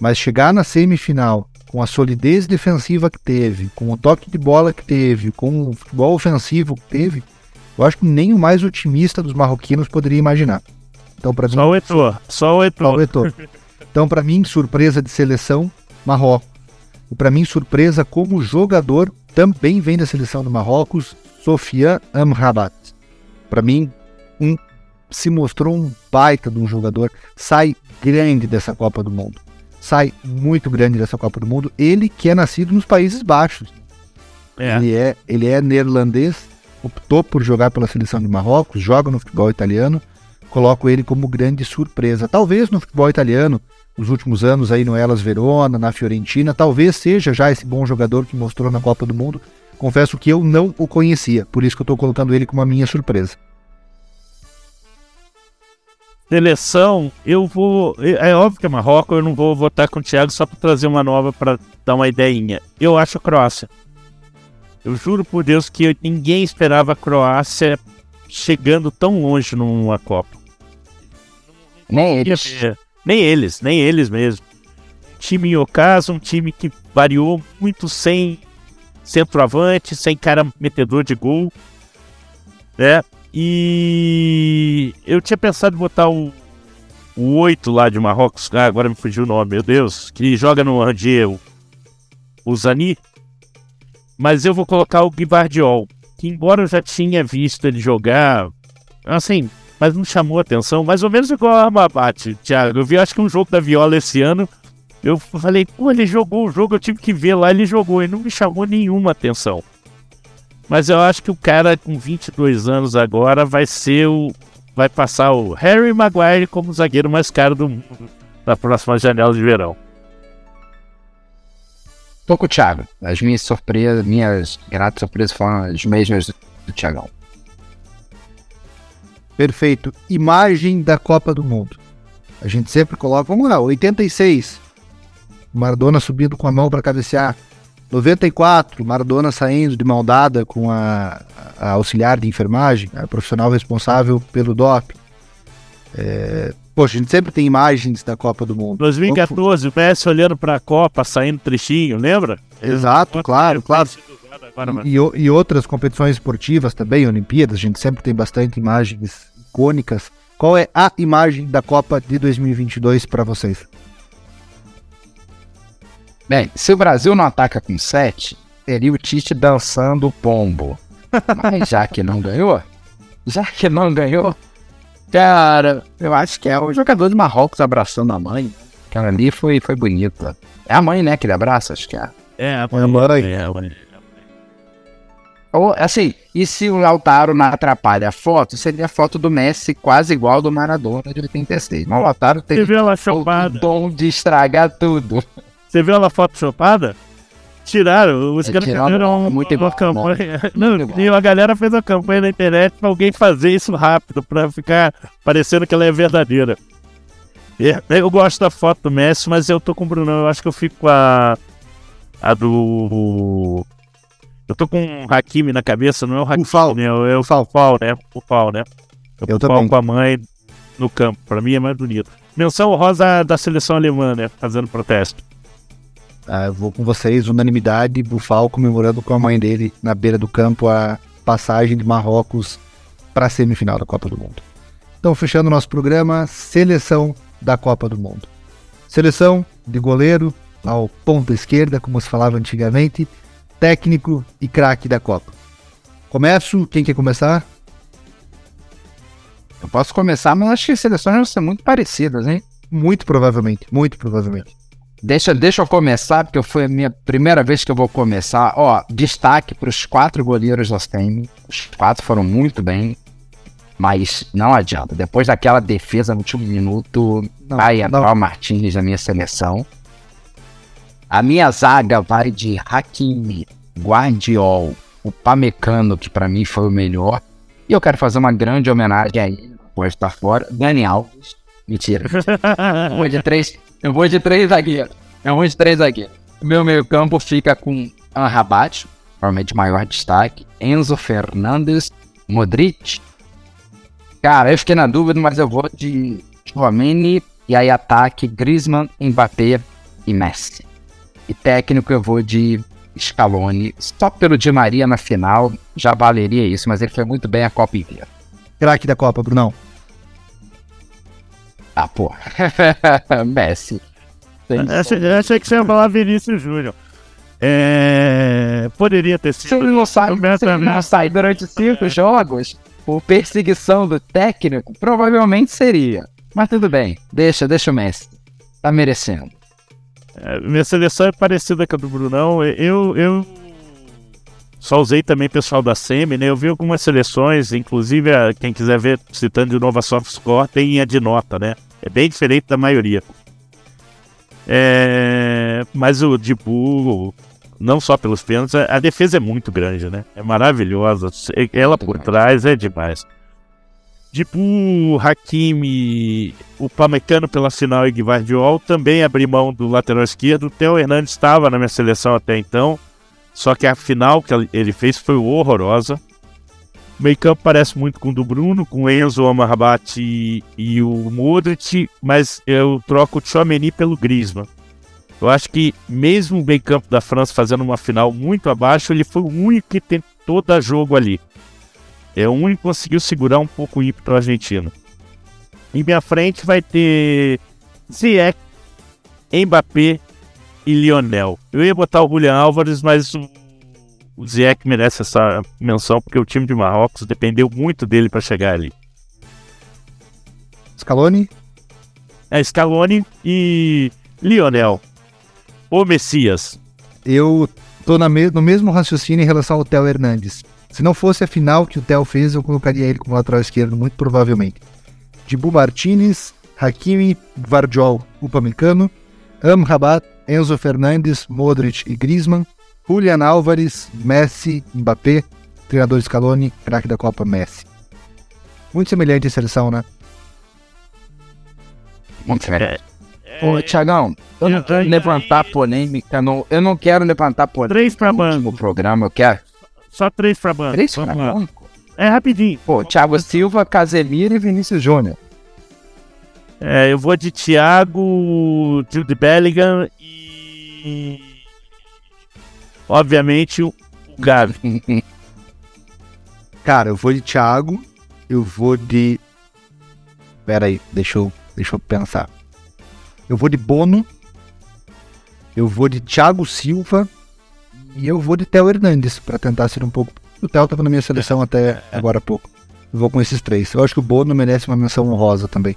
Mas chegar na semifinal, com a solidez defensiva que teve, com o toque de bola que teve, com o futebol ofensivo que teve, eu acho que nem o mais otimista dos marroquinos poderia imaginar. Então, para mim, Só o Etor, só o só Etor. o Eto'o. Então, para mim, surpresa de seleção, Marrocos. E para mim, surpresa como jogador, também vem da seleção do Marrocos, Sofiane Amrabat. Para mim, um, se mostrou um baita de um jogador, sai grande dessa Copa do Mundo. Sai muito grande dessa Copa do Mundo. Ele que é nascido nos Países Baixos. É. Ele, é, ele é neerlandês, optou por jogar pela seleção de Marrocos, joga no futebol italiano. Coloco ele como grande surpresa. Talvez no futebol italiano, nos últimos anos aí no Elas Verona, na Fiorentina, talvez seja já esse bom jogador que mostrou na Copa do Mundo. Confesso que eu não o conhecia, por isso que eu estou colocando ele como a minha surpresa. Seleção, eu vou. É óbvio que é Marrocos, eu não vou votar com o Thiago só para trazer uma nova para dar uma ideinha. Eu acho a Croácia. Eu juro por Deus que ninguém esperava a Croácia chegando tão longe numa Copa. nem eles. Nem eles, nem eles mesmo. Time em ocaso, um time que variou muito sem centroavante, sem cara metedor de gol. Né? E eu tinha pensado em botar o, o 8 lá de Marrocos. Ah, agora me fugiu o nome, meu Deus. Que joga no Randier, o, o Zani. Mas eu vou colocar o Guivardiol. Que embora eu já tinha visto ele jogar, assim, mas não chamou atenção, mais ou menos igual a Amabate, Thiago. Eu vi acho que um jogo da Viola esse ano. Eu falei, pô, ele jogou o jogo, eu tive que ver lá, ele jogou e não me chamou nenhuma atenção. Mas eu acho que o cara com 22 anos agora vai ser o. Vai passar o Harry Maguire como o zagueiro mais caro do mundo na próxima janela de verão. Tô com o Thiago. As minhas surpresas, minhas gratas surpresas foram as mesmas do, Thiagão. Perfeito. Imagem da Copa do Mundo. A gente sempre coloca, vamos lá, 86. Maradona subindo com a mão para cabecear. 94, Maradona saindo de mão dada com a, a auxiliar de enfermagem, a profissional responsável pelo DOP. É, Poxa, a gente sempre tem imagens da Copa do Mundo. 2014, o Messi olhando pra Copa, saindo trechinho, lembra? Exato, claro, claro. E, e outras competições esportivas também, Olimpíadas, a gente sempre tem bastante imagens icônicas. Qual é a imagem da Copa de 2022 para vocês? Bem, se o Brasil não ataca com 7, seria o Tite dançando o pombo. Mas já que não ganhou, já que não ganhou, cara, eu acho que é o jogador de Marrocos abraçando a mãe. Aquela ali foi, foi bonita. É a mãe, né, que ele abraça, acho que é. É, a a mãe. É, a mãe. Ou, assim, e se o Lautaro não atrapalha a foto, seria a foto do Messi quase igual ao do Maradona de 86. Mas o Lautaro ela o dom de estragar tudo. Você viu ela foto chopada? Tiraram, os É, caras fizeram uma, muito uma igual, campanha. Muito Não, e a galera fez uma campanha na internet pra alguém fazer isso rápido, pra ficar parecendo que ela é verdadeira. É, Eu gosto da foto do Messi, mas eu tô com o Brunão. Eu acho que eu fico com a. A do. Eu tô com o Hakimi na cabeça, não é o Hakimi, Ufal. né? É o Fal, né? O Fal, né? Eu o também. Fal com a mãe no campo. Pra mim é mais bonito. Menção rosa da seleção alemã, né? Fazendo protesto. Ah, vou com vocês, unanimidade, Bufal comemorando com a mãe dele na beira do campo a passagem de Marrocos para a semifinal da Copa do Mundo. Então, fechando nosso programa, seleção da Copa do Mundo. Seleção de goleiro ao ponta esquerda, como se falava antigamente, técnico e craque da Copa. Começo, quem quer começar? Eu posso começar, mas acho que as seleções vão ser muito parecidas, hein? Muito provavelmente, muito provavelmente. Deixa, deixa eu começar, porque foi a minha primeira vez que eu vou começar. Ó, destaque para os quatro goleiros da STEM. Os quatro foram muito bem. Mas não adianta. Depois daquela defesa no último minuto, Não, vai entrar o Martins na minha seleção. A minha zaga vai de Hakimi, Guardiol, o Pamecano, que pra mim foi o melhor. E eu quero fazer uma grande homenagem a ele, pode estar fora. Dani Alves. Mentira. Vou de três. Eu vou de três zagueiros. Eu vou de três zagueiros. Meu meio campo fica com Anrabat, provavelmente maior destaque. Enzo Fernandes, Modric. Cara, eu fiquei na dúvida, mas eu vou de Chouameni. E aí ataque Griezmann, Mbappé e Messi. E técnico eu vou de Scaloni. Só pelo Di Maria na final já valeria isso, mas ele foi muito bem a Copa inteira. Craque da Copa, Brunão. Ah, pô. Messi. Achei, eu achei que você ia falar Vinícius Júnior. É, poderia ter Se sido. ele não sai, se ele não sai durante cinco jogos, por perseguição do técnico, provavelmente seria. Mas tudo bem, deixa, deixa o Messi. Tá merecendo. É, minha seleção é parecida com a do Brunão. Eu, eu só usei também pessoal da SEMI, né? Eu vi algumas seleções, inclusive a- quem quiser ver, citando de novo a SoftScore, tem a de nota, né? É bem diferente da maioria. É, mas o Dibu, não só pelos pênaltis, a defesa é muito grande, né? É maravilhosa. Ela por trás é demais. Dibu, Hakimi, o Pamecano pela final e Guardiol também abri mão do lateral esquerdo. O Theo Hernandes estava na minha seleção até então, só que a final que ele fez foi horrorosa. O meio campo parece muito com o do Bruno, com o Enzo, o Amrabat e, e o Modric, mas eu troco o Tchouameni pelo Griezmann. Eu acho que mesmo o meio campo da França fazendo uma final muito abaixo, ele foi o único que tentou dar jogo ali. É o único que conseguiu segurar um pouco o ímpeto argentino. Em minha frente vai ter Ziyech, Mbappé e Lionel. Eu ia botar o Julian Álvares, mas o, Ziyech merece essa menção porque o time de Marrocos dependeu muito dele para chegar ali. Scaloni, É Scaloni e Lionel. O Messias. eu tô na me- no mesmo raciocínio em relação ao Theo Hernandes. Se não fosse a final que o Theo fez, eu colocaria ele como lateral esquerdo, muito provavelmente. Dibu Martinez, Hakimi, Vardiol, Upamecano, Amrabat, Enzo Fernandes, Modric e Griezmann, Julian Álvares, Messi, Mbappé, treinador Scaloni, craque da Copa Messi. Muito semelhante a seleção, né? Muito semelhante. Ô, Tiagão, eu não quero levantar polêmica, não, eu não quero levantar polêmica Três pra no banco. programa, eu quero. Só três pra banco. Três Vamos pra lá. banco? É rapidinho. Pô, Thiago Silva, Casemiro e Vinícius Júnior. É, eu vou de Thiago, Jude Bellingham e. Obviamente o Gavi. Cara, eu vou de Thiago, eu vou de. Pera aí, deixa eu, deixa eu pensar. Eu vou de Bono, eu vou de Thiago Silva e eu vou de Theo Hernandes para tentar ser um pouco. O Theo tava na minha seleção até agora há pouco. Eu vou com esses três. Eu acho que o Bono merece uma menção honrosa também.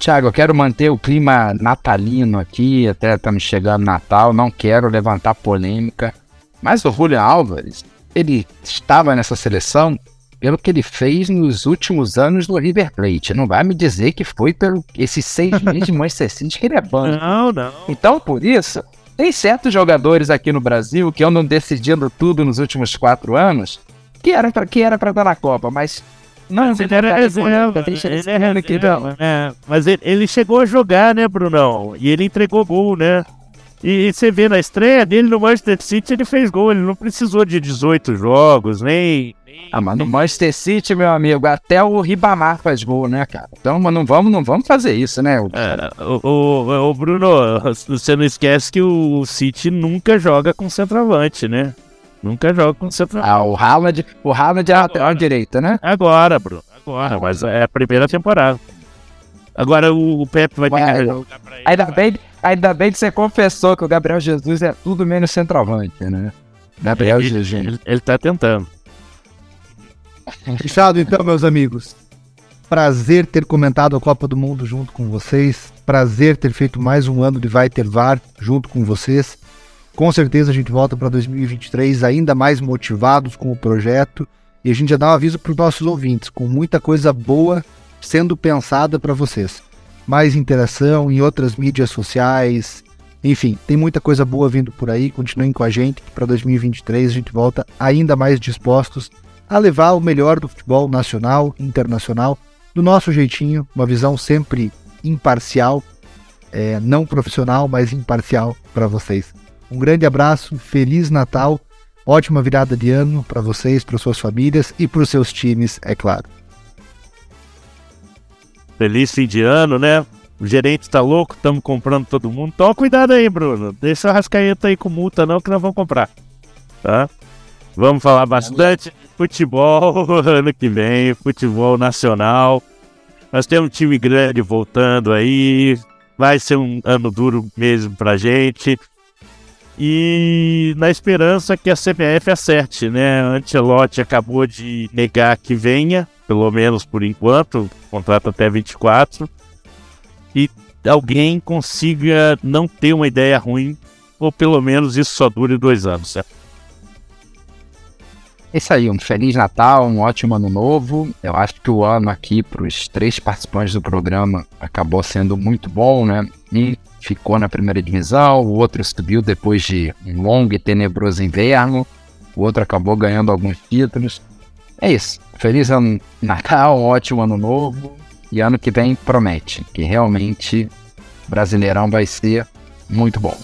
Tiago, eu quero manter o clima natalino aqui, até estamos chegando Natal, não quero levantar polêmica. Mas o Julian Álvares, ele estava nessa seleção pelo que ele fez nos últimos anos no River Plate. Não vai me dizer que foi pelo esses seis meses de Manchester City que ele é bom. Não, não. Então, por isso, tem certos jogadores aqui no Brasil que andam decidindo tudo nos últimos quatro anos que era pra, que era pra estar na Copa, mas não, Mas ele era reserva. Ele é reserva, né? Mas ele, ele chegou a jogar, né, Brunão? E ele entregou gol, né? E, e você vê na estreia dele no Manchester City, ele fez gol. Ele não precisou de 18 jogos, nem. Ah, mas no Manchester City, meu amigo, até o Ribamar faz gol, né, cara? Então não vamos, não vamos fazer isso, né? É, o, o, o Bruno, você não esquece que o City nunca joga com centroavante, né? Nunca joga com centroavante. Ah, o Haaland, o Haaland é a lateral direita, né? Agora, Bruno, agora, mas é a primeira temporada. Agora o, o Pepe vai ter Ué, que jogar pra ele. Ainda bem, ainda bem que você confessou que o Gabriel Jesus é tudo menos centroavante, né? Gabriel ele, Jesus. ele, ele tá tentando. Fechado então, meus amigos. Prazer ter comentado a Copa do Mundo junto com vocês. Prazer ter feito mais um ano de Vai Ter VAR junto com vocês. Com certeza a gente volta para 2023 ainda mais motivados com o projeto. E a gente já dá um aviso para os nossos ouvintes, com muita coisa boa sendo pensada para vocês. Mais interação em outras mídias sociais. Enfim, tem muita coisa boa vindo por aí. Continuem com a gente, que para 2023 a gente volta ainda mais dispostos a levar o melhor do futebol nacional e internacional, do nosso jeitinho, uma visão sempre imparcial, é, não profissional, mas imparcial para vocês. Um grande abraço, feliz Natal, ótima virada de ano para vocês, para suas famílias e para os seus times, é claro. Feliz fim de ano, né? O gerente tá louco, estamos comprando todo mundo. Toma cuidado aí, Bruno. Deixa a rascaeta aí com multa, não, que nós vamos comprar. Tá? Vamos falar bastante futebol ano que vem, futebol nacional. Nós temos um time grande voltando aí. Vai ser um ano duro mesmo pra gente. E na esperança que a CBF acerte, né? Ancelotti acabou de negar que venha, pelo menos por enquanto, contrato até 24. E alguém consiga não ter uma ideia ruim, ou pelo menos isso só dure dois anos, certo? É isso aí, um Feliz Natal, um ótimo ano novo. Eu acho que o ano aqui para os três participantes do programa acabou sendo muito bom, né? Um ficou na primeira divisão, o outro subiu depois de um longo e tenebroso inverno, o outro acabou ganhando alguns títulos. É isso. Feliz ano Natal, ótimo ano novo. E ano que vem promete que realmente Brasileirão vai ser muito bom.